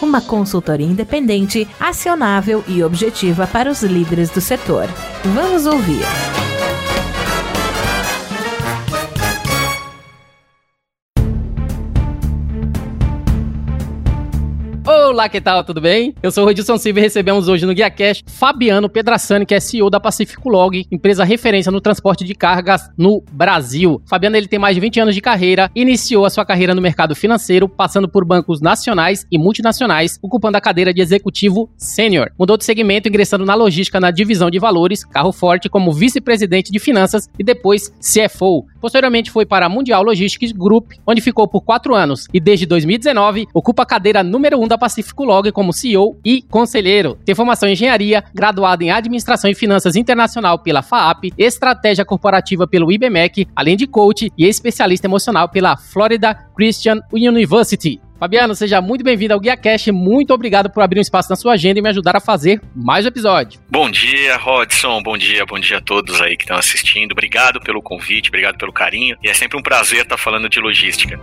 Uma consultoria independente, acionável e objetiva para os líderes do setor. Vamos ouvir. Olá, que tal? Tudo bem? Eu sou o Rodilson Silva e recebemos hoje no GuiaCast Fabiano Pedrassani, que é CEO da Pacifico Log, empresa referência no transporte de cargas no Brasil. Fabiano ele tem mais de 20 anos de carreira, iniciou a sua carreira no mercado financeiro, passando por bancos nacionais e multinacionais, ocupando a cadeira de executivo sênior. Mudou de segmento, ingressando na logística na divisão de valores, carro forte, como vice-presidente de finanças e depois CFO. Posteriormente foi para a Mundial Logistics Group, onde ficou por quatro anos e desde 2019 ocupa a cadeira número 1 um da Pacífico Log como CEO e conselheiro. Tem formação em engenharia, graduado em administração e finanças internacional pela FAAP, estratégia corporativa pelo IBMEC, além de coach e especialista emocional pela Florida Christian University. Fabiano, seja muito bem-vindo ao Guia Cash. Muito obrigado por abrir um espaço na sua agenda e me ajudar a fazer mais um episódio. Bom dia, Rodson. Bom dia, bom dia a todos aí que estão assistindo. Obrigado pelo convite, obrigado pelo carinho. E é sempre um prazer estar falando de logística.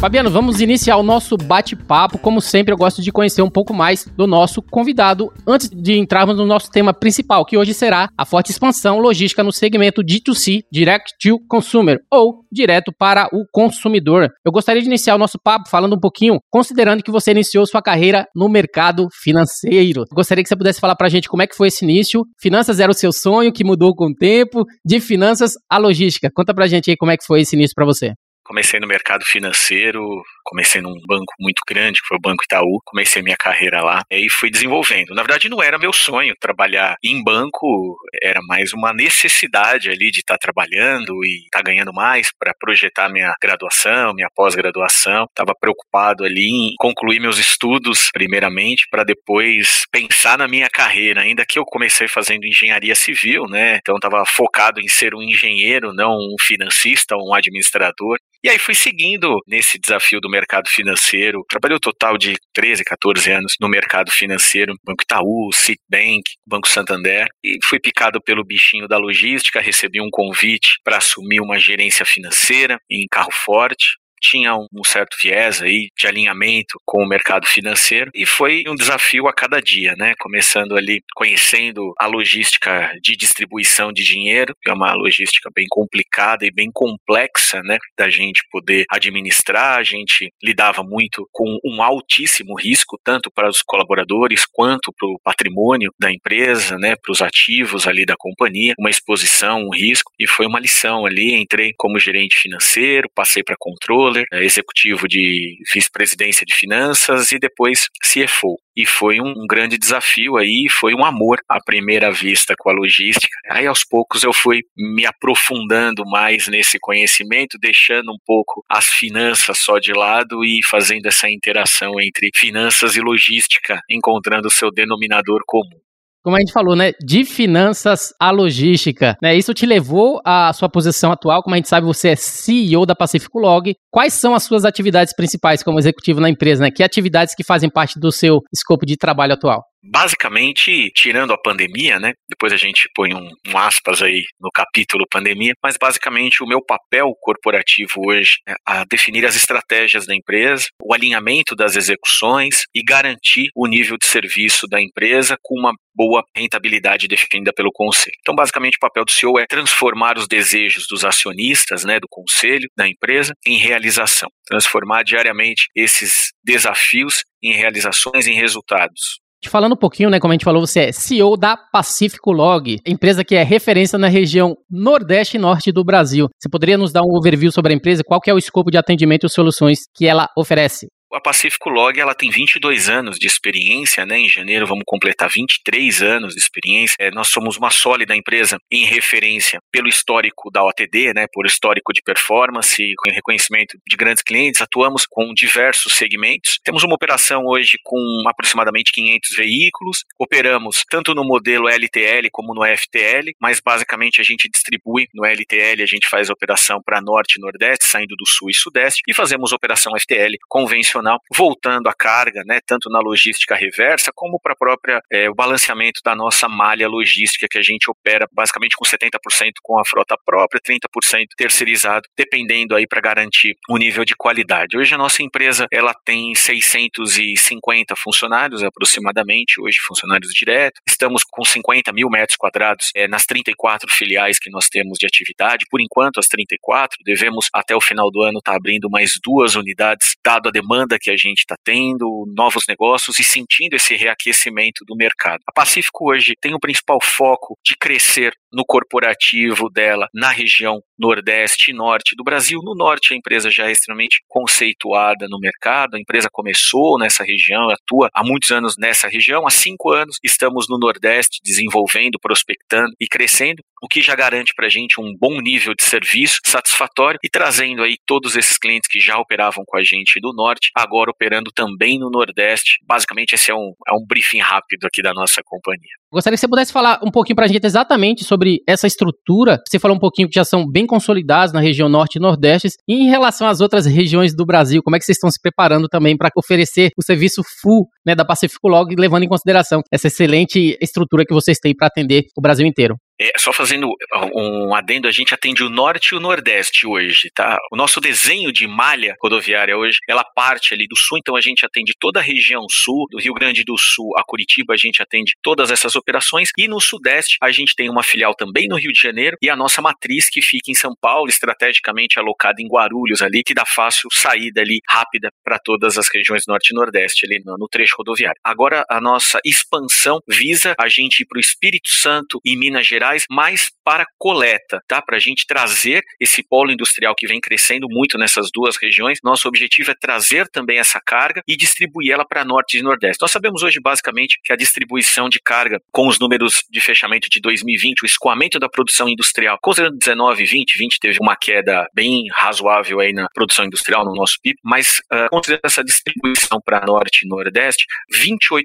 Fabiano, vamos iniciar o nosso bate-papo. Como sempre, eu gosto de conhecer um pouco mais do nosso convidado antes de entrarmos no nosso tema principal, que hoje será a forte expansão logística no segmento D2C, Direct to Consumer, ou direto para o consumidor. Eu gostaria de iniciar o nosso papo falando um pouquinho, considerando que você iniciou sua carreira no mercado financeiro. Gostaria que você pudesse falar para a gente como é que foi esse início. Finanças era o seu sonho, que mudou com o tempo, de finanças à logística. Conta para a gente aí como é que foi esse início para você. Comecei no mercado financeiro, comecei num banco muito grande, que foi o Banco Itaú, comecei minha carreira lá e fui desenvolvendo. Na verdade, não era meu sonho trabalhar em banco, era mais uma necessidade ali de estar tá trabalhando e estar tá ganhando mais para projetar minha graduação, minha pós-graduação. Estava preocupado ali em concluir meus estudos, primeiramente, para depois pensar na minha carreira, ainda que eu comecei fazendo engenharia civil, né? Então estava focado em ser um engenheiro, não um financista, um administrador. E aí fui seguindo nesse desafio do mercado financeiro. Trabalhei o total de 13, 14 anos no mercado financeiro, Banco Itaú, Citibank, Banco Santander, e fui picado pelo bichinho da logística, recebi um convite para assumir uma gerência financeira em carro forte tinha um certo viés aí de alinhamento com o mercado financeiro e foi um desafio a cada dia, né? Começando ali conhecendo a logística de distribuição de dinheiro, que é uma logística bem complicada e bem complexa, né? Da gente poder administrar, a gente lidava muito com um altíssimo risco, tanto para os colaboradores quanto para o patrimônio da empresa, né? Para os ativos ali da companhia, uma exposição, um risco, e foi uma lição ali. Entrei como gerente financeiro, passei para controle controller, é, executivo de vice-presidência de finanças e depois CFO. E foi um, um, grande desafio aí, foi um amor à primeira vista com a logística. Aí aos poucos eu fui me aprofundando mais nesse conhecimento, deixando um pouco as finanças só de lado e fazendo essa interação entre finanças e logística, encontrando o seu denominador comum como a gente falou, né, de finanças à logística, né? Isso te levou à sua posição atual, como a gente sabe, você é CEO da Pacifico Log. Quais são as suas atividades principais como executivo na empresa, né? Que atividades que fazem parte do seu escopo de trabalho atual? Basicamente, tirando a pandemia, né? Depois a gente põe um, um, aspas aí no capítulo pandemia, mas basicamente o meu papel corporativo hoje é a definir as estratégias da empresa, o alinhamento das execuções e garantir o nível de serviço da empresa com uma boa rentabilidade definida pelo conselho. Então, basicamente, o papel do CEO é transformar os desejos dos acionistas, né, do conselho, da empresa, em realização. Transformar diariamente esses desafios em realizações, em resultados. Falando um pouquinho, né, como a gente falou, você é CEO da Pacífico Log, empresa que é referência na região Nordeste e Norte do Brasil. Você poderia nos dar um overview sobre a empresa? Qual é o escopo de atendimento e soluções que ela oferece? A Pacífico Log ela tem 22 anos de experiência, né? Em janeiro vamos completar 23 anos de experiência. É, nós somos uma sólida empresa em referência pelo histórico da OTD, né? Por histórico de performance, com reconhecimento de grandes clientes. Atuamos com diversos segmentos. Temos uma operação hoje com aproximadamente 500 veículos. Operamos tanto no modelo LTL como no FTL, mas basicamente a gente distribui no LTL, a gente faz operação para norte e nordeste, saindo do sul e sudeste, e fazemos operação FTL convencional, voltando a carga, né, tanto na logística reversa como para própria é, o balanceamento da nossa malha logística que a gente opera basicamente com 70% com a frota própria, 30% terceirizado, dependendo aí para garantir o nível de qualidade. Hoje a nossa empresa ela tem 650 funcionários aproximadamente, hoje funcionários diretos. Estamos com 50 mil metros quadrados é, nas 34 filiais que nós temos de atividade. Por enquanto, as 34, devemos até o final do ano estar tá abrindo mais duas unidades, dado a demanda que a gente está tendo, novos negócios e sentindo esse reaquecimento do mercado. A Pacífico hoje tem o principal foco de crescer no corporativo dela na região nordeste e norte do Brasil. No norte, a empresa já é extremamente conceituada no mercado, a empresa começou nessa região, atua há muitos anos nessa região, há cinco anos estamos no nordeste desenvolvendo, prospectando e crescendo, o que já garante para a gente um bom nível de serviço satisfatório e trazendo aí todos esses clientes que já operavam com a gente do norte, agora operando também no nordeste. Basicamente, esse é um, é um briefing rápido aqui da nossa companhia. Gostaria que você pudesse falar um pouquinho para a gente exatamente sobre essa estrutura. Você falou um pouquinho que já são bem consolidados na região norte e nordeste. E em relação às outras regiões do Brasil, como é que vocês estão se preparando também para oferecer o serviço full né, da Pacífico Log, levando em consideração essa excelente estrutura que vocês têm para atender o Brasil inteiro? É, só fazendo um adendo, a gente atende o norte e o nordeste hoje, tá? O nosso desenho de malha rodoviária hoje, ela parte ali do sul, então a gente atende toda a região sul, do Rio Grande do Sul a Curitiba, a gente atende todas essas operações, e no sudeste a gente tem uma filial também no Rio de Janeiro, e a nossa matriz que fica em São Paulo, estrategicamente alocada em Guarulhos ali, que dá fácil saída ali rápida para todas as regiões norte e nordeste ali no, no trecho rodoviário. Agora a nossa expansão visa a gente ir para o Espírito Santo e Minas Gerais mais mais para coleta, tá? Para a gente trazer esse polo industrial que vem crescendo muito nessas duas regiões. Nosso objetivo é trazer também essa carga e distribuir ela para norte e nordeste. Nós sabemos hoje basicamente que a distribuição de carga com os números de fechamento de 2020, o escoamento da produção industrial, considerando 19 e 20, 20 teve uma queda bem razoável aí na produção industrial no nosso PIB, mas uh, considerando essa distribuição para norte e nordeste, 28%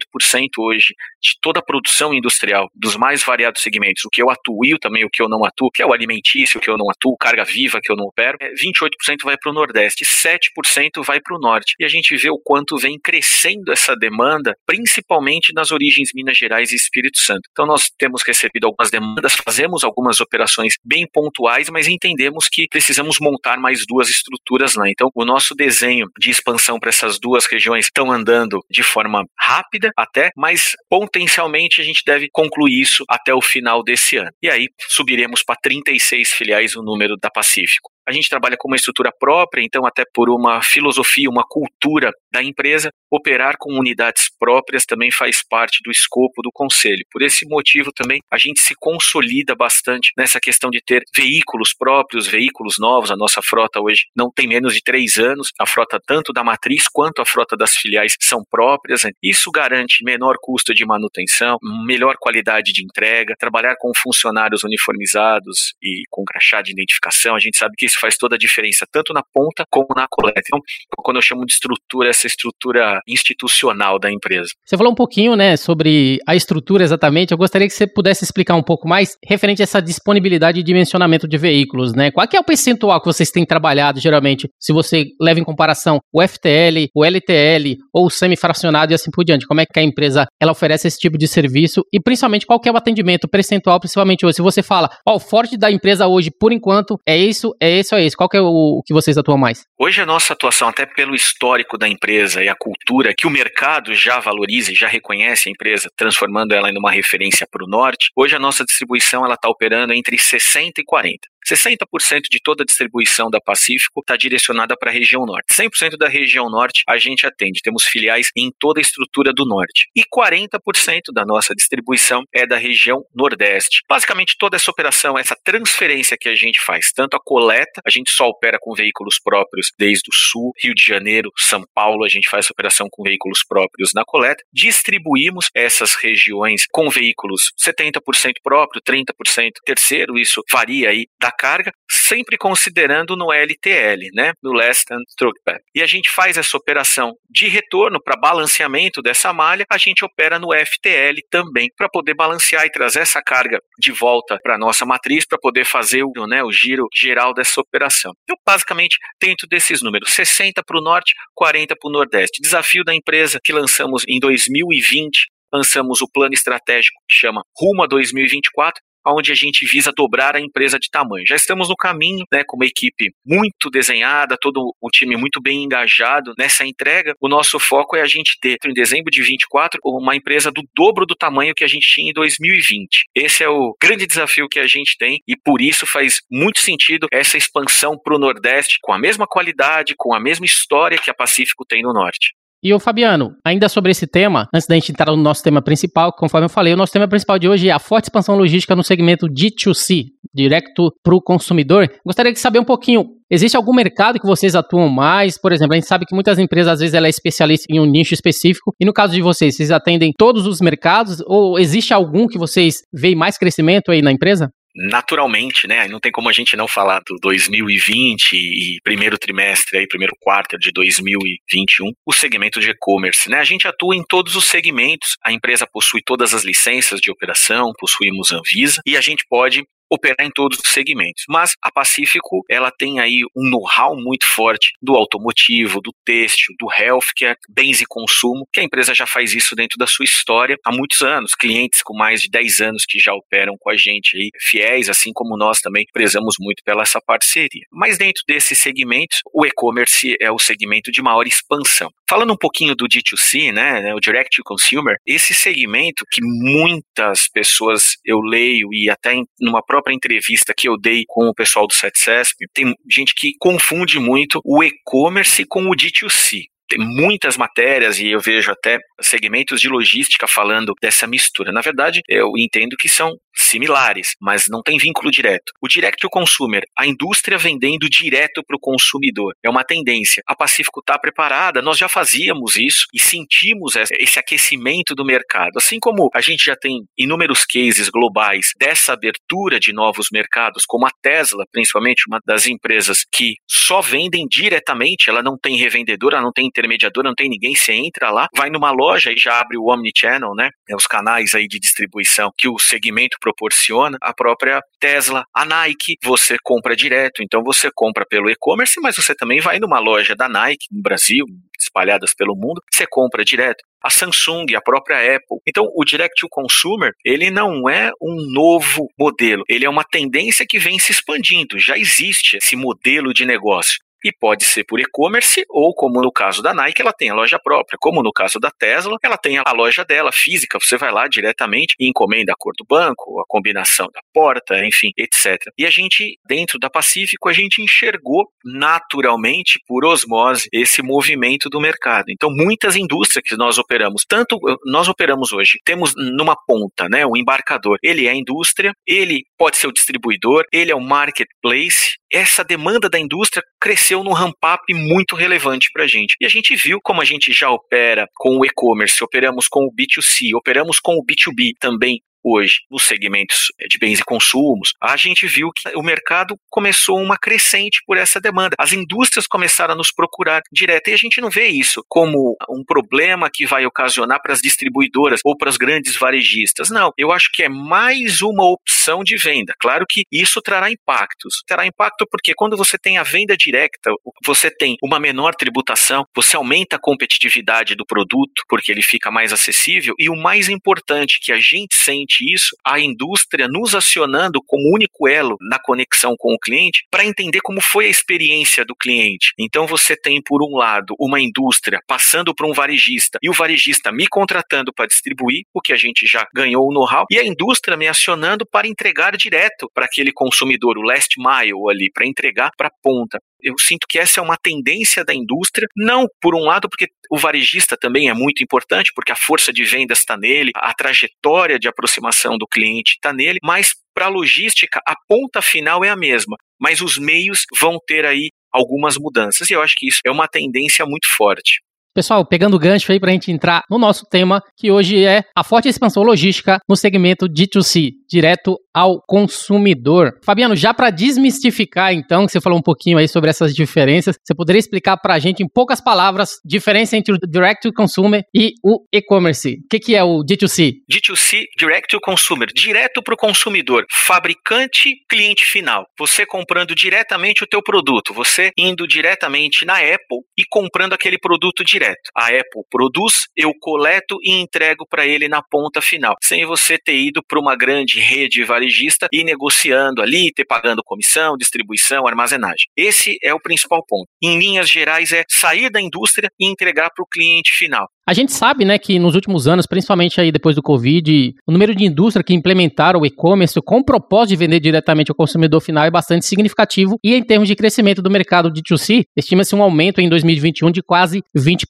hoje de toda a produção industrial dos mais variados segmentos, o que eu atuo e também o que eu não atuo, que é o alimentício que eu não atuo, carga viva que eu não opero, 28% é, vai para o Nordeste, 7% vai para o Norte. E a gente vê o quanto vem crescendo essa demanda, principalmente nas origens Minas Gerais e Espírito Santo. Então nós temos recebido algumas demandas, fazemos algumas operações bem pontuais, mas entendemos que precisamos montar mais duas estruturas lá. Então o nosso desenho de expansão para essas duas regiões estão andando de forma rápida até, mas potencialmente a gente deve concluir isso até o final desse ano. E aí subiremos para 36 filiais o número da Pacífico. A gente trabalha com uma estrutura própria, então, até por uma filosofia, uma cultura da empresa, operar com unidades próprias também faz parte do escopo do conselho. Por esse motivo também a gente se consolida bastante nessa questão de ter veículos próprios, veículos novos. A nossa frota hoje não tem menos de três anos. A frota tanto da matriz quanto a frota das filiais são próprias. Isso garante menor custo de manutenção, melhor qualidade de entrega, trabalhar com funcionários uniformizados e com crachá de identificação. A gente sabe que isso faz toda a diferença, tanto na ponta como na coleta. Então, quando eu chamo de estrutura, essa estrutura institucional da empresa. Você falou um pouquinho, né, sobre a estrutura exatamente. Eu gostaria que você pudesse explicar um pouco mais referente a essa disponibilidade e dimensionamento de veículos, né? Qual é o percentual que vocês têm trabalhado geralmente, se você leva em comparação o FTL, o LTL ou o semifracionado e assim por diante? Como é que a empresa ela oferece esse tipo de serviço e principalmente qual é o atendimento percentual, principalmente hoje? Se você fala, ó, oh, o forte da empresa hoje, por enquanto, é isso, é esse ou é esse? Qual é o, o que vocês atuam mais? Hoje a nossa atuação, até pelo histórico da empresa e a cultura que o mercado já valoriza e já reconhece a empresa, transformando ela em uma referência para o norte, hoje a nossa distribuição ela está operando entre 60 e 40. 60% de toda a distribuição da Pacífico está direcionada para a região norte. 100% da região norte a gente atende. Temos filiais em toda a estrutura do norte. E 40% da nossa distribuição é da região nordeste. Basicamente, toda essa operação, essa transferência que a gente faz, tanto a coleta, a gente só opera com veículos próprios desde o sul, Rio de Janeiro, São Paulo, a gente faz operação com veículos próprios na coleta. Distribuímos essas regiões com veículos 70% próprio, 30% terceiro, isso varia aí da carga, sempre considerando no LTL, né, no Last and Back. E a gente faz essa operação de retorno para balanceamento dessa malha, a gente opera no FTL também, para poder balancear e trazer essa carga de volta para a nossa matriz, para poder fazer o, né, o giro geral dessa operação. Então, basicamente, dentro desses números, 60 para o norte, 40 para o nordeste. Desafio da empresa que lançamos em 2020 lançamos o plano estratégico que chama Rumo a 2024, onde a gente visa dobrar a empresa de tamanho. Já estamos no caminho, né, com uma equipe muito desenhada, todo um time muito bem engajado nessa entrega. O nosso foco é a gente ter, em dezembro de 24, uma empresa do dobro do tamanho que a gente tinha em 2020. Esse é o grande desafio que a gente tem e por isso faz muito sentido essa expansão para o Nordeste com a mesma qualidade, com a mesma história que a Pacífico tem no Norte. E o Fabiano, ainda sobre esse tema, antes da gente entrar no nosso tema principal, conforme eu falei, o nosso tema principal de hoje é a forte expansão logística no segmento D2C, direto para o consumidor. Gostaria de saber um pouquinho, existe algum mercado que vocês atuam mais? Por exemplo, a gente sabe que muitas empresas, às vezes, ela é especialista em um nicho específico, e no caso de vocês, vocês atendem todos os mercados, ou existe algum que vocês veem mais crescimento aí na empresa? Naturalmente, né? Não tem como a gente não falar do 2020 e primeiro trimestre, aí, primeiro quarto de 2021, o segmento de e-commerce, né? A gente atua em todos os segmentos. A empresa possui todas as licenças de operação, possuímos Anvisa e a gente pode operar em todos os segmentos. Mas a Pacífico, ela tem aí um know-how muito forte do automotivo, do têxtil, do healthcare, bens e consumo, que a empresa já faz isso dentro da sua história há muitos anos. Clientes com mais de 10 anos que já operam com a gente aí, fiéis, assim como nós também prezamos muito pela essa parceria. Mas dentro desses segmentos, o e-commerce é o segmento de maior expansão. Falando um pouquinho do D2C, né, né, o Direct to Consumer, esse segmento que muitas pessoas eu leio e até numa entrevista que eu dei com o pessoal do SETCESP, tem gente que confunde muito o e-commerce com o D2C tem muitas matérias e eu vejo até segmentos de logística falando dessa mistura. Na verdade, eu entendo que são similares, mas não tem vínculo direto. O direct to consumer, a indústria vendendo direto para o consumidor, é uma tendência. A Pacífico está preparada, nós já fazíamos isso e sentimos esse aquecimento do mercado. Assim como a gente já tem inúmeros cases globais dessa abertura de novos mercados, como a Tesla, principalmente, uma das empresas que só vendem diretamente, ela não tem revendedor, ela não tem intermediador, não tem ninguém, você entra lá, vai numa loja e já abre o Omnichannel, né? É os canais aí de distribuição que o segmento proporciona, a própria Tesla, a Nike, você compra direto, então você compra pelo e-commerce, mas você também vai numa loja da Nike no Brasil, espalhadas pelo mundo, você compra direto. A Samsung, a própria Apple. Então, o Direct to Consumer, ele não é um novo modelo, ele é uma tendência que vem se expandindo. Já existe esse modelo de negócio e pode ser por e-commerce ou, como no caso da Nike, ela tem a loja própria. Como no caso da Tesla, ela tem a loja dela física. Você vai lá diretamente e encomenda a cor do banco, a combinação da porta, enfim, etc. E a gente, dentro da Pacífico, a gente enxergou naturalmente, por osmose, esse movimento do mercado. Então, muitas indústrias que nós operamos, tanto nós operamos hoje, temos numa ponta, né, o embarcador. Ele é a indústria, ele pode ser o distribuidor, ele é o marketplace. Essa demanda da indústria cresceu num ramp-up muito relevante para a gente. E a gente viu como a gente já opera com o e-commerce, operamos com o B2C, operamos com o B2B também hoje nos segmentos eh, de bens e consumos, a gente viu que o mercado começou uma crescente por essa demanda. As indústrias começaram a nos procurar direto e a gente não vê isso como um problema que vai ocasionar para as distribuidoras ou para os grandes varejistas. Não, eu acho que é mais uma opção de venda. Claro que isso trará impactos. Terá impacto porque quando você tem a venda direta, você tem uma menor tributação, você aumenta a competitividade do produto porque ele fica mais acessível e o mais importante que a gente sente exatamente isso, a indústria nos acionando como único elo na conexão com o cliente para entender como foi a experiência do cliente. Então você tem, por um lado, uma indústria passando para um varejista e o varejista me contratando para distribuir, o que a gente já ganhou o know-how, e a indústria me acionando para entregar direto para aquele consumidor, o last mile ali, para entregar para a ponta eu sinto que essa é uma tendência da indústria, não por um lado porque o varejista também é muito importante, porque a força de vendas está nele, a trajetória de aproximação do cliente está nele, mas para a logística a ponta final é a mesma, mas os meios vão ter aí algumas mudanças, e eu acho que isso é uma tendência muito forte. Pessoal, pegando o gancho aí para a gente entrar no nosso tema, que hoje é a forte expansão logística no segmento D2C, direto ao consumidor. Fabiano, já para desmistificar então, que você falou um pouquinho aí sobre essas diferenças, você poderia explicar para a gente em poucas palavras diferença entre o direct to consumer e o e-commerce? O que, que é o D2C? D2C, direct to consumer, direto para o consumidor, fabricante, cliente final. Você comprando diretamente o teu produto, você indo diretamente na Apple e comprando aquele produto direto. A Apple produz, eu coleto e entrego para ele na ponta final, sem você ter ido para uma grande rede varejista e negociando ali, ter pagando comissão, distribuição, armazenagem. Esse é o principal ponto. Em linhas gerais, é sair da indústria e entregar para o cliente final. A gente sabe, né, que nos últimos anos, principalmente aí depois do Covid, o número de indústrias que implementaram o e-commerce com o propósito de vender diretamente ao consumidor final é bastante significativo e em termos de crescimento do mercado de 2C, estima-se um aumento em 2021 de quase 20%.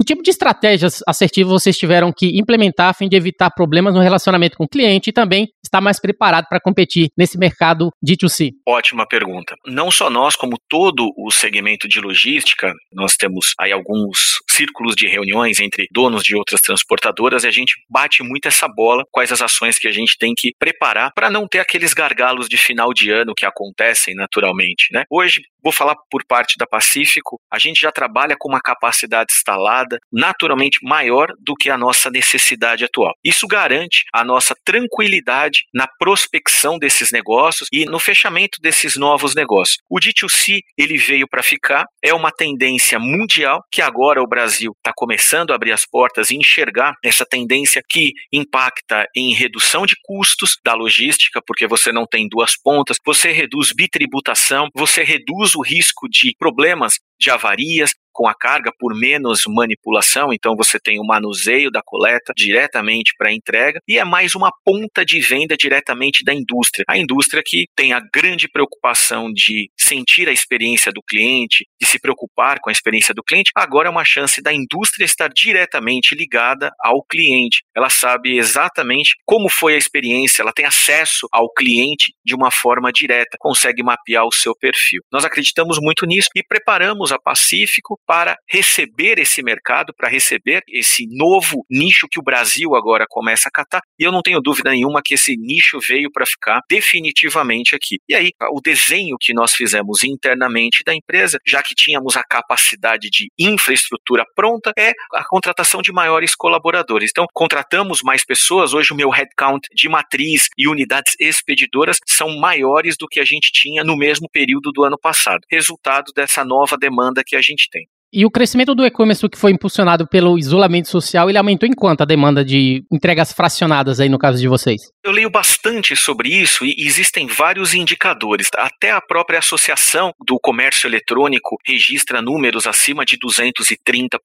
O tipo de estratégias assertivas vocês tiveram que implementar a fim de evitar problemas no relacionamento com o cliente e também estar mais preparado para competir nesse mercado de 2C? Ótima pergunta. Não só nós, como todo o segmento de logística, nós temos aí alguns círculos de reuniões entre donos de outras transportadoras e a gente bate muito essa bola quais as ações que a gente tem que preparar para não ter aqueles gargalos de final de ano que acontecem naturalmente, né? Hoje, vou falar por parte da Pacífico, a gente já trabalha com uma capacidade instalada naturalmente maior do que a nossa necessidade atual. Isso garante a nossa tranquilidade na prospecção desses negócios e no fechamento desses novos negócios. O D2C, ele veio para ficar, é uma tendência mundial que agora o Brasil está começando a abrir as portas e enxergar essa tendência que impacta em redução de custos da logística, porque você não tem duas pontas, você reduz bitributação, você reduz o risco de problemas de avarias, com a carga por menos manipulação, então você tem o manuseio da coleta diretamente para a entrega e é mais uma ponta de venda diretamente da indústria. A indústria que tem a grande preocupação de sentir a experiência do cliente, de se preocupar com a experiência do cliente, agora é uma chance da indústria estar diretamente ligada ao cliente. Ela sabe exatamente como foi a experiência, ela tem acesso ao cliente de uma forma direta, consegue mapear o seu perfil. Nós acreditamos muito nisso e preparamos a Pacífico para receber esse mercado, para receber esse novo nicho que o Brasil agora começa a catar. E eu não tenho dúvida nenhuma que esse nicho veio para ficar definitivamente aqui. E aí, o desenho que nós fizemos internamente da empresa, já que tínhamos a capacidade de infraestrutura pronta, é a contratação de maiores colaboradores. Então, contratamos mais pessoas. Hoje, o meu headcount de matriz e unidades expedidoras são maiores do que a gente tinha no mesmo período do ano passado, resultado dessa nova demanda que a gente tem. E o crescimento do e-commerce que foi impulsionado pelo isolamento social, ele aumentou em quanto a demanda de entregas fracionadas aí no caso de vocês? Eu leio bastante sobre isso e existem vários indicadores. Até a própria Associação do Comércio Eletrônico registra números acima de 230%,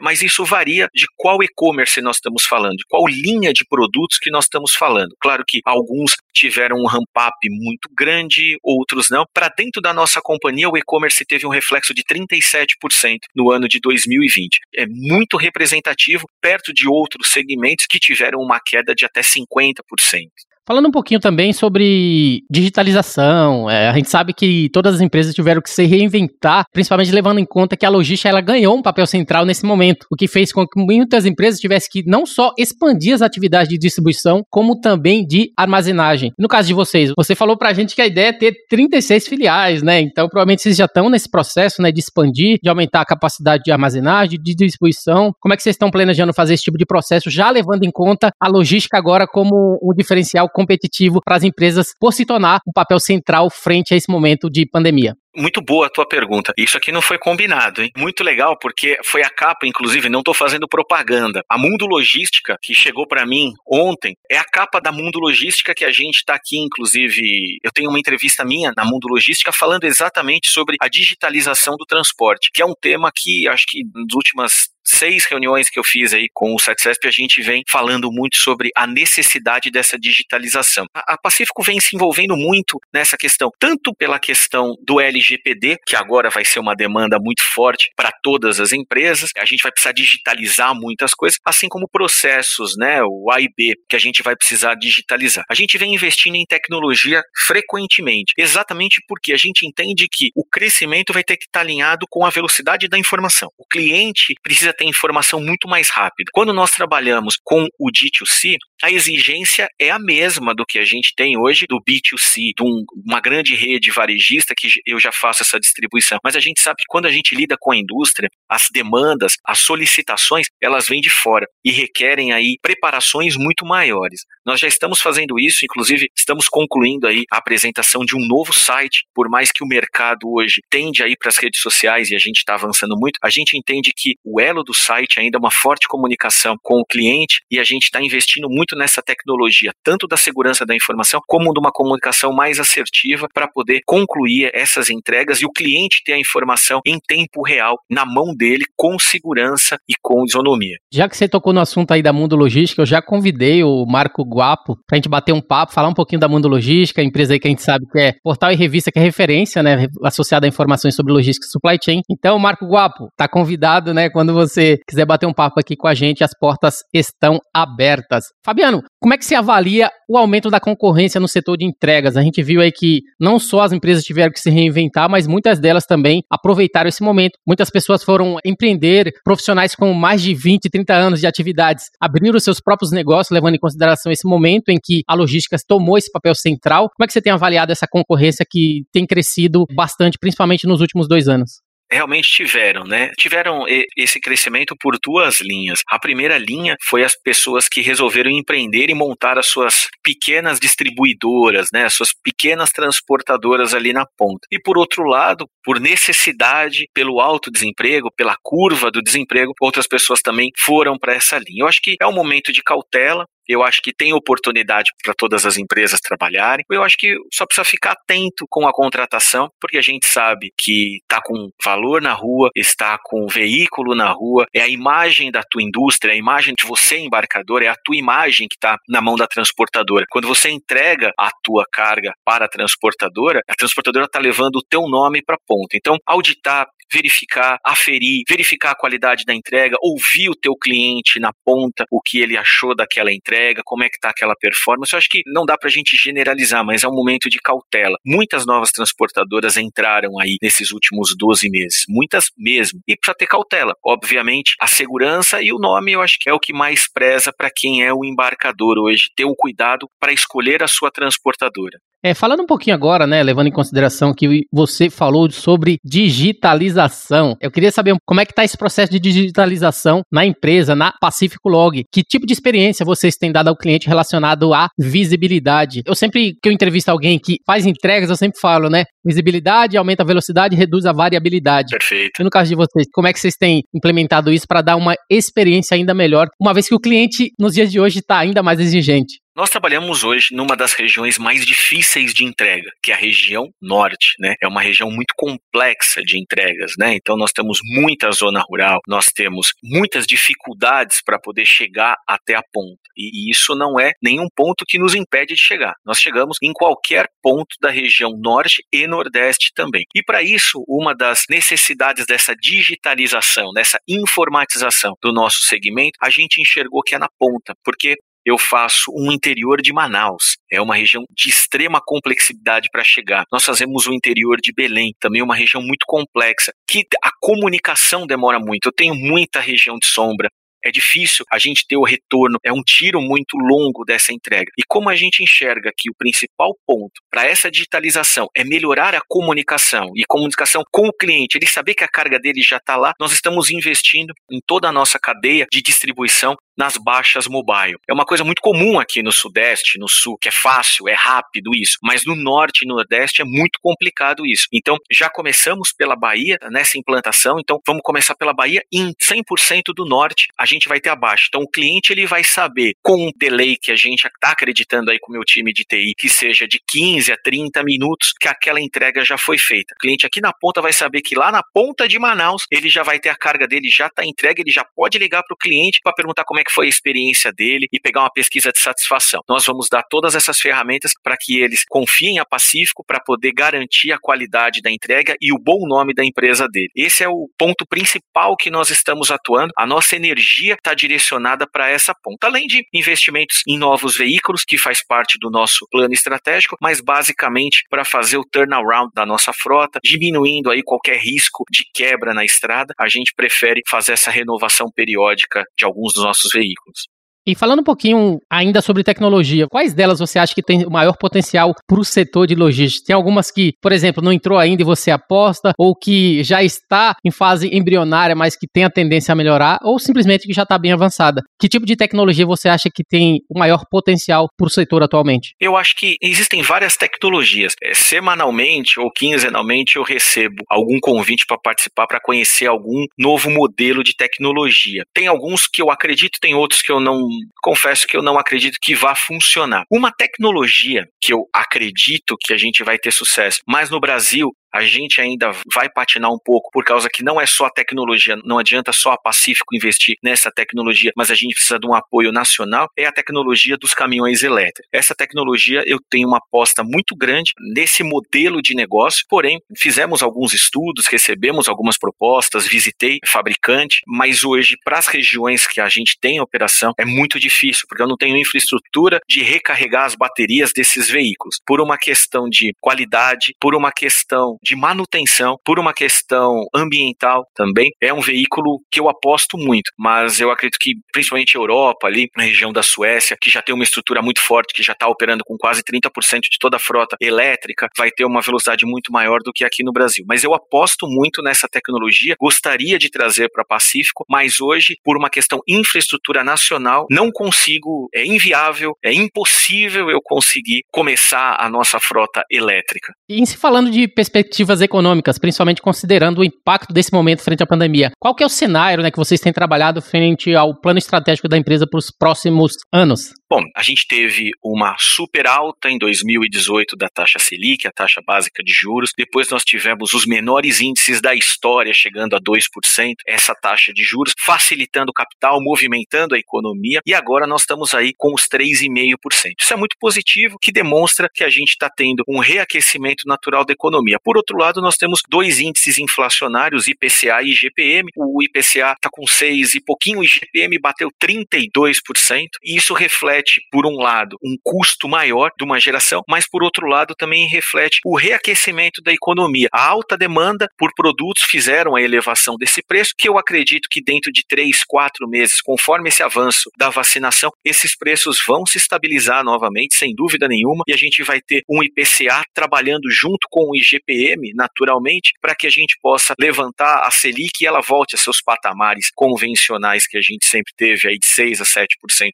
mas isso varia de qual e-commerce nós estamos falando, de qual linha de produtos que nós estamos falando. Claro que alguns tiveram um ramp-up muito grande, outros não. Para dentro da nossa companhia, o e-commerce teve um reflexo de 37% no ano de 2020. É muito representativo, perto de outros segmentos que tiveram uma queda de até 50%. Falando um pouquinho também sobre digitalização, é, a gente sabe que todas as empresas tiveram que se reinventar, principalmente levando em conta que a logística ela ganhou um papel central nesse momento, o que fez com que muitas empresas tivessem que não só expandir as atividades de distribuição, como também de armazenagem. No caso de vocês, você falou pra gente que a ideia é ter 36 filiais, né? Então, provavelmente vocês já estão nesse processo, né, de expandir, de aumentar a capacidade de armazenagem, de distribuição. Como é que vocês estão planejando fazer esse tipo de processo, já levando em conta a logística agora como um diferencial competitivo para as empresas por se tornar um papel central frente a esse momento de pandemia. Muito boa a tua pergunta. Isso aqui não foi combinado, hein? Muito legal, porque foi a capa, inclusive, não estou fazendo propaganda. A Mundo Logística, que chegou para mim ontem, é a capa da Mundo Logística que a gente está aqui, inclusive. Eu tenho uma entrevista minha na Mundo Logística falando exatamente sobre a digitalização do transporte, que é um tema que acho que nas últimas seis reuniões que eu fiz aí com o SETCESP, a gente vem falando muito sobre a necessidade dessa digitalização. A, Pacífico vem se envolvendo muito nessa questão, tanto pela questão do LGPD, que agora vai ser uma demanda muito forte para todas as empresas, a gente vai precisar digitalizar muitas coisas, assim como processos, né, o A e B, que a gente vai precisar digitalizar. A gente vem investindo em tecnologia frequentemente, exatamente porque a gente entende que o crescimento vai ter que estar alinhado com a velocidade da informação. O cliente precisa ter informação muito mais rápido. Quando nós trabalhamos com o D2C, a exigência é a mesma do que a gente tem hoje do B2C, de um, uma grande rede varejista que eu já faço essa distribuição. Mas a gente sabe que quando a gente lida com a indústria, as demandas, as solicitações, elas vêm de fora e requerem aí preparações muito maiores. Nós já estamos fazendo isso, inclusive estamos concluindo aí a apresentação de um novo site, por mais que o mercado hoje tende aí para as redes sociais e a gente está avançando muito, a gente entende que o elo do site ainda uma forte comunicação com o cliente e a gente está investindo muito nessa tecnologia, tanto da segurança da informação como de uma comunicação mais assertiva para poder concluir essas entregas e o cliente ter a informação em tempo real na mão dele com segurança e com isonomia. Já que você tocou no assunto aí da Mundo Logística, eu já convidei o Marco Guapo para a gente bater um papo, falar um pouquinho da Mundo Logística, empresa aí que a gente sabe que é portal e revista que é referência, né, associada a informações sobre logística e supply chain. Então, Marco Guapo, tá convidado, né, quando você quiser bater um papo aqui com a gente, as portas estão abertas. Fabiano, como é que se avalia o aumento da concorrência no setor de entregas? A gente viu aí que não só as empresas tiveram que se reinventar, mas muitas delas também aproveitaram esse momento. Muitas pessoas foram empreender, profissionais com mais de 20, 30 anos de atividades abriram seus próprios negócios, levando em consideração esse momento em que a logística tomou esse papel central. Como é que você tem avaliado essa concorrência que tem crescido bastante, principalmente nos últimos dois anos? Realmente tiveram, né? Tiveram esse crescimento por duas linhas. A primeira linha foi as pessoas que resolveram empreender e montar as suas pequenas distribuidoras, né? As suas pequenas transportadoras ali na ponta. E por outro lado, por necessidade, pelo alto desemprego, pela curva do desemprego, outras pessoas também foram para essa linha. Eu acho que é um momento de cautela, eu acho que tem oportunidade para todas as empresas trabalharem. Eu acho que só precisa ficar atento com a contratação, porque a gente sabe que está com valor na rua, está com veículo na rua, é a imagem da tua indústria, a imagem de você embarcador, é a tua imagem que está na mão da transportadora. Quando você entrega a tua carga para a transportadora, a transportadora está levando o teu nome para a ponta. Então, auditar verificar, aferir, verificar a qualidade da entrega, ouvir o teu cliente na ponta, o que ele achou daquela entrega, como é que está aquela performance. Eu acho que não dá para a gente generalizar, mas é um momento de cautela. Muitas novas transportadoras entraram aí nesses últimos 12 meses, muitas mesmo. E precisa ter cautela. Obviamente, a segurança e o nome eu acho que é o que mais preza para quem é o embarcador hoje, ter o cuidado para escolher a sua transportadora. É, falando um pouquinho agora, né, levando em consideração que você falou sobre digitalização, eu queria saber como é que está esse processo de digitalização na empresa, na Pacífico Log. Que tipo de experiência vocês têm dado ao cliente relacionado à visibilidade? Eu sempre que eu entrevisto alguém que faz entregas, eu sempre falo, né, visibilidade aumenta a velocidade, reduz a variabilidade. Perfeito. E no caso de vocês, como é que vocês têm implementado isso para dar uma experiência ainda melhor, uma vez que o cliente nos dias de hoje está ainda mais exigente? Nós trabalhamos hoje numa das regiões mais difíceis de entrega, que é a região norte, né? É uma região muito complexa de entregas, né? Então nós temos muita zona rural, nós temos muitas dificuldades para poder chegar até a ponta. E isso não é nenhum ponto que nos impede de chegar. Nós chegamos em qualquer ponto da região norte e nordeste também. E para isso, uma das necessidades dessa digitalização, dessa informatização do nosso segmento, a gente enxergou que é na ponta, porque eu faço um interior de Manaus. É uma região de extrema complexidade para chegar. Nós fazemos o interior de Belém, também uma região muito complexa, que a comunicação demora muito. Eu tenho muita região de sombra, é difícil a gente ter o retorno, é um tiro muito longo dessa entrega. E como a gente enxerga que o principal ponto para essa digitalização é melhorar a comunicação e comunicação com o cliente, ele saber que a carga dele já está lá, nós estamos investindo em toda a nossa cadeia de distribuição nas baixas mobile. É uma coisa muito comum aqui no Sudeste, no Sul, que é fácil, é rápido isso, mas no Norte e no Nordeste é muito complicado isso. Então, já começamos pela Bahia nessa implantação, então vamos começar pela Bahia em 100% do Norte a gente vai ter abaixo. Então, o cliente ele vai saber com um delay que a gente está acreditando aí com o meu time de TI, que seja de 15 a 30 minutos, que aquela entrega já foi feita. O cliente aqui na ponta vai saber que lá na ponta de Manaus, ele já vai ter a carga dele, já está entregue, ele já pode ligar para o cliente para perguntar como é que foi a experiência dele e pegar uma pesquisa de satisfação. Nós vamos dar todas essas ferramentas para que eles confiem a Pacífico para poder garantir a qualidade da entrega e o bom nome da empresa dele. Esse é o ponto principal que nós estamos atuando. A nossa energia está direcionada para essa ponta, além de investimentos em novos veículos, que faz parte do nosso plano estratégico, mas basicamente para fazer o turnaround da nossa frota, diminuindo aí qualquer risco de quebra na estrada, a gente prefere fazer essa renovação periódica de alguns dos nossos veículos. E falando um pouquinho ainda sobre tecnologia, quais delas você acha que tem o maior potencial para o setor de logística? Tem algumas que, por exemplo, não entrou ainda e você aposta, ou que já está em fase embrionária, mas que tem a tendência a melhorar, ou simplesmente que já está bem avançada? Que tipo de tecnologia você acha que tem o maior potencial para o setor atualmente? Eu acho que existem várias tecnologias. É, semanalmente ou quinzenalmente eu recebo algum convite para participar, para conhecer algum novo modelo de tecnologia. Tem alguns que eu acredito, tem outros que eu não confesso que eu não acredito que vá funcionar. Uma tecnologia que eu acredito que a gente vai ter sucesso, mas no Brasil a gente ainda vai patinar um pouco por causa que não é só a tecnologia, não adianta só a Pacífico investir nessa tecnologia, mas a gente precisa de um apoio nacional, é a tecnologia dos caminhões elétricos. Essa tecnologia eu tenho uma aposta muito grande nesse modelo de negócio, porém, fizemos alguns estudos, recebemos algumas propostas, visitei fabricante, mas hoje, para as regiões que a gente tem operação, é muito difícil, porque eu não tenho infraestrutura de recarregar as baterias desses veículos, por uma questão de qualidade, por uma questão de manutenção, por uma questão ambiental também. É um veículo que eu aposto muito, mas eu acredito que principalmente Europa, ali na região da Suécia, que já tem uma estrutura muito forte, que já está operando com quase 30% de toda a frota elétrica, vai ter uma velocidade muito maior do que aqui no Brasil. Mas eu aposto muito nessa tecnologia, gostaria de trazer para Pacífico, mas hoje, por uma questão infraestrutura nacional, não consigo, é inviável, é impossível eu conseguir começar a nossa frota elétrica. E se falando de perspectiva perspectivas econômicas, principalmente considerando o impacto desse momento frente à pandemia. Qual que é o cenário né, que vocês têm trabalhado frente ao plano estratégico da empresa para os próximos anos? Bom, a gente teve uma super alta em 2018 da taxa Selic, a taxa básica de juros. Depois nós tivemos os menores índices da história, chegando a 2%, essa taxa de juros, facilitando o capital, movimentando a economia. E agora nós estamos aí com os 3,5%. Isso é muito positivo, que demonstra que a gente está tendo um reaquecimento natural da economia. Por outro lado, nós temos dois índices inflacionários, IPCA e IGPM. O IPCA está com 6 e pouquinho, o IGPM bateu 32%, e isso reflete, por um lado, um custo maior de uma geração, mas por outro lado também reflete o reaquecimento da economia. A alta demanda por produtos fizeram a elevação desse preço, que eu acredito que dentro de 3, 4 meses, conforme esse avanço da vacinação, esses preços vão se estabilizar novamente, sem dúvida nenhuma, e a gente vai ter um IPCA trabalhando junto com o IGPM naturalmente, para que a gente possa levantar a Selic e ela volte a seus patamares convencionais que a gente sempre teve aí de 6 a 7%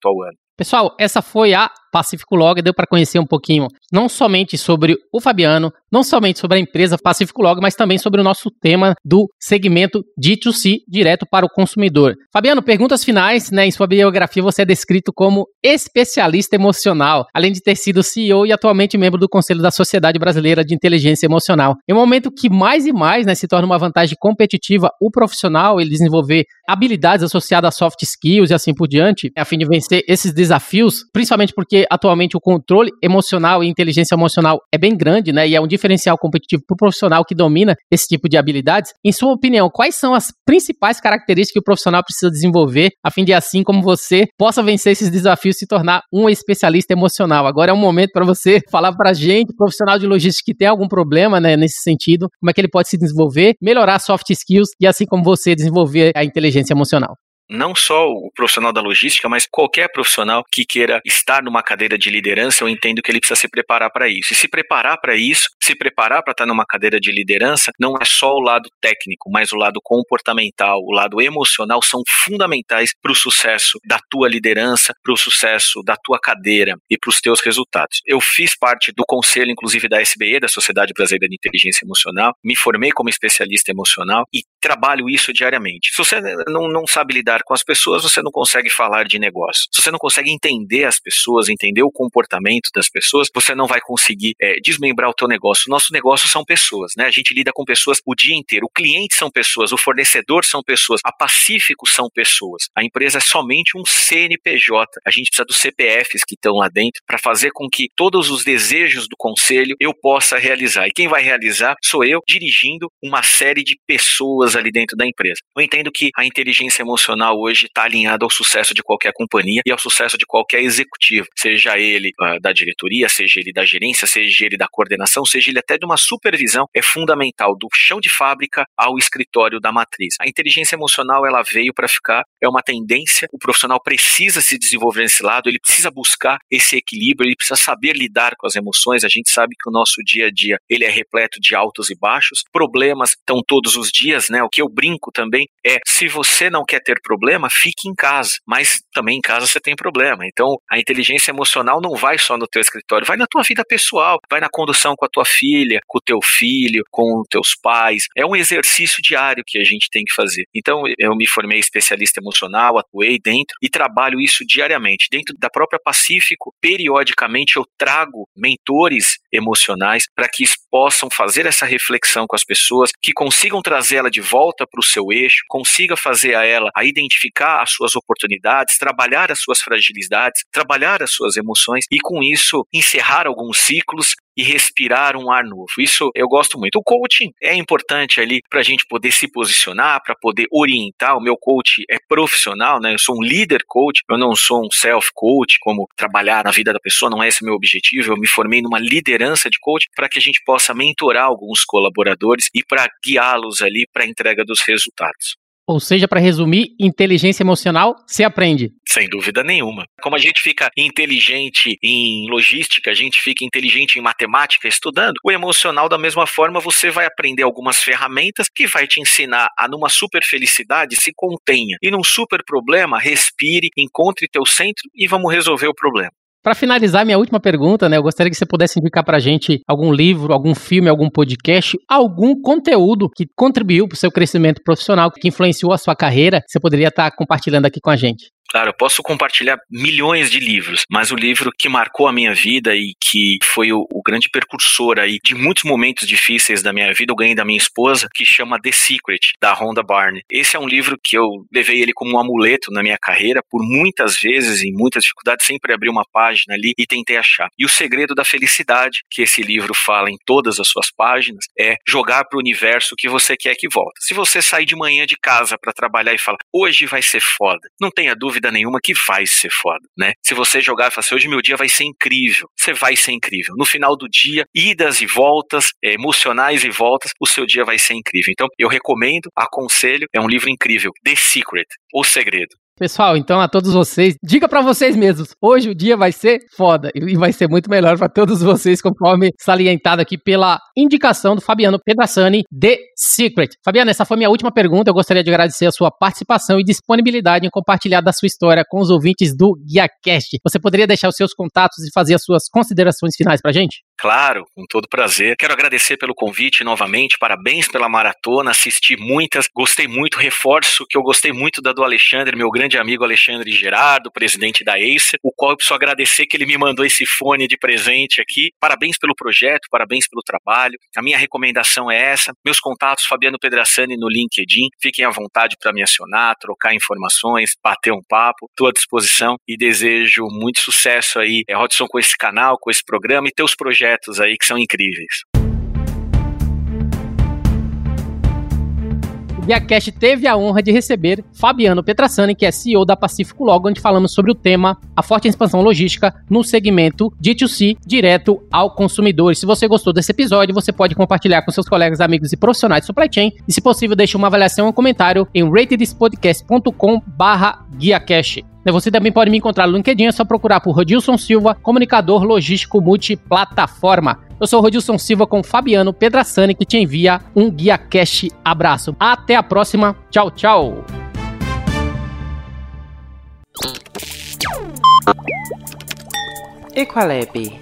ao ano. Pessoal, essa foi a Pacífico Log, deu para conhecer um pouquinho não somente sobre o Fabiano, não somente sobre a empresa Pacífico Log, mas também sobre o nosso tema do segmento D2C, direto para o consumidor. Fabiano, perguntas finais, né? Em sua biografia você é descrito como especialista emocional, além de ter sido CEO e atualmente membro do Conselho da Sociedade Brasileira de Inteligência Emocional. Em um momento que mais e mais né, se torna uma vantagem competitiva o profissional ele desenvolver habilidades associadas a soft skills e assim por diante, a fim de vencer esses desafios, principalmente porque atualmente o controle emocional e inteligência emocional é bem grande, né? E é um diferencial competitivo para o profissional que domina esse tipo de habilidades. Em sua opinião, quais são as principais características que o profissional precisa desenvolver a fim de assim como você possa vencer esses desafios e se tornar um especialista emocional? Agora é um momento para você falar para a gente, profissional de logística que tem algum problema, né, nesse sentido, como é que ele pode se desenvolver, melhorar soft skills e assim como você desenvolver a inteligência emocional. Não só o profissional da logística, mas qualquer profissional que queira estar numa cadeira de liderança, eu entendo que ele precisa se preparar para isso. E se preparar para isso, se preparar para estar numa cadeira de liderança, não é só o lado técnico, mas o lado comportamental, o lado emocional são fundamentais para o sucesso da tua liderança, para o sucesso da tua cadeira e para os teus resultados. Eu fiz parte do conselho, inclusive, da SBE, da Sociedade Brasileira de Inteligência Emocional, me formei como especialista emocional e trabalho isso diariamente. Se você não, não sabe lidar com as pessoas, você não consegue falar de negócio. Se você não consegue entender as pessoas, entender o comportamento das pessoas, você não vai conseguir é, desmembrar o teu negócio. Nosso negócio são pessoas, né? A gente lida com pessoas o dia inteiro. O cliente são pessoas, o fornecedor são pessoas, a Pacífico são pessoas. A empresa é somente um CNPJ. A gente precisa dos CPFs que estão lá dentro para fazer com que todos os desejos do conselho eu possa realizar. E quem vai realizar sou eu dirigindo uma série de pessoas ali dentro da empresa. Eu entendo que a inteligência emocional hoje está alinhada ao sucesso de qualquer companhia e ao sucesso de qualquer executivo, seja ele uh, da diretoria, seja ele da gerência, seja ele da coordenação, seja ele até de uma supervisão, é fundamental do chão de fábrica ao escritório da matriz. A inteligência emocional ela veio para ficar, é uma tendência, o profissional precisa se desenvolver nesse lado, ele precisa buscar esse equilíbrio, ele precisa saber lidar com as emoções. A gente sabe que o nosso dia a dia ele é repleto de altos e baixos, problemas estão todos os dias, né? O que eu brinco também é se você não quer ter problema, fique em casa, mas também em casa você tem problema. Então, a inteligência emocional não vai só no teu escritório, vai na tua vida pessoal, vai na condução com a tua filha, com o teu filho, com os teus pais. É um exercício diário que a gente tem que fazer. Então, eu me formei especialista emocional, atuei dentro e trabalho isso diariamente. Dentro da própria Pacífico, periodicamente eu trago mentores emocionais para que possam fazer essa reflexão com as pessoas, que consigam trazê-la de volta para o seu eixo, consiga fazer a ela a identificar as suas oportunidades, trabalhar as suas fragilidades, trabalhar as suas emoções e com isso encerrar alguns ciclos e respirar um ar novo. Isso eu gosto muito. O coaching é importante ali para a gente poder se posicionar, para poder orientar. O meu coach é profissional, né? Eu sou um líder coach, eu não sou um self coach, como trabalhar na vida da pessoa, não é esse meu objetivo. Eu me formei numa liderança de coach para que a gente possa mentorar alguns colaboradores e para guiá-los ali para a entrega dos resultados. Ou seja, para resumir, inteligência emocional se aprende. Sem dúvida nenhuma. Como a gente fica inteligente em logística, a gente fica inteligente em matemática estudando, o emocional, da mesma forma, você vai aprender algumas ferramentas que vai te ensinar a, numa super felicidade, se contenha. E num super problema, respire, encontre teu centro e vamos resolver o problema. Para finalizar, minha última pergunta, né? Eu gostaria que você pudesse indicar para a gente algum livro, algum filme, algum podcast, algum conteúdo que contribuiu para o seu crescimento profissional, que influenciou a sua carreira, que você poderia estar tá compartilhando aqui com a gente. Claro, eu posso compartilhar milhões de livros, mas o livro que marcou a minha vida e que foi o, o, grande precursor aí de muitos momentos difíceis da minha vida, eu ganhei da minha esposa, que chama The Secret, da Rhonda Barney. Esse é um livro que eu levei ele como um amuleto na minha carreira, por muitas vezes, em muitas dificuldades, sempre abri uma página ali e tentei achar. E o segredo da felicidade, que esse livro fala em todas as suas páginas, é jogar para o universo o que você quer que volta. Se você sair de manhã de casa para trabalhar e falar, hoje vai ser foda, não tenha dúvida dúvida nenhuma que vai ser foda, né? Se você jogar e falar assim, hoje meu dia vai ser incrível, você vai ser incrível. No final do dia, idas e voltas, é, emocionais e voltas, o seu dia vai ser incrível. Então, eu recomendo, aconselho, é um livro incrível, The Secret, O Segredo. Pessoal, então a todos vocês, diga para vocês mesmos, hoje o dia vai ser foda e vai ser muito melhor para todos vocês, conforme salientado aqui pela indicação do Fabiano Pedrassani, The Secret. Fabiano, essa foi minha última pergunta. Eu gostaria de agradecer a sua participação e disponibilidade em compartilhar da sua história com os ouvintes do GuiaCast. Você poderia deixar os seus contatos e fazer as suas considerações finais pra gente? Claro, com todo prazer. Quero agradecer pelo convite novamente, parabéns pela maratona, assisti muitas, gostei muito, reforço que eu gostei muito da do Alexandre, meu grande amigo Alexandre Gerardo, presidente da Acer, o qual eu preciso agradecer que ele me mandou esse fone de presente aqui. Parabéns pelo projeto, parabéns pelo trabalho. A minha recomendação é essa. Meus contatos, Fabiano Pedrassani no LinkedIn, fiquem à vontade para me acionar, trocar informações, bater um papo. Estou à disposição e desejo muito sucesso aí, é, Rodson, com esse canal, com esse programa e teus projetos projetos aí que são incríveis. GuiaCast teve a honra de receber Fabiano Petrassani, que é CEO da Pacífico Log, onde falamos sobre o tema a forte expansão logística no segmento D2C, direto ao consumidor. E se você gostou desse episódio, você pode compartilhar com seus colegas, amigos e profissionais de supply chain. E se possível, deixe uma avaliação e um comentário em ratedspodcast.com barra GuiaCast. Você também pode me encontrar no LinkedIn, é só procurar por Rodilson Silva, comunicador logístico multiplataforma. Eu sou o Rodilson Silva com Fabiano Pedrassani, que te envia um Guia Cash abraço. Até a próxima. Tchau, tchau. Equalab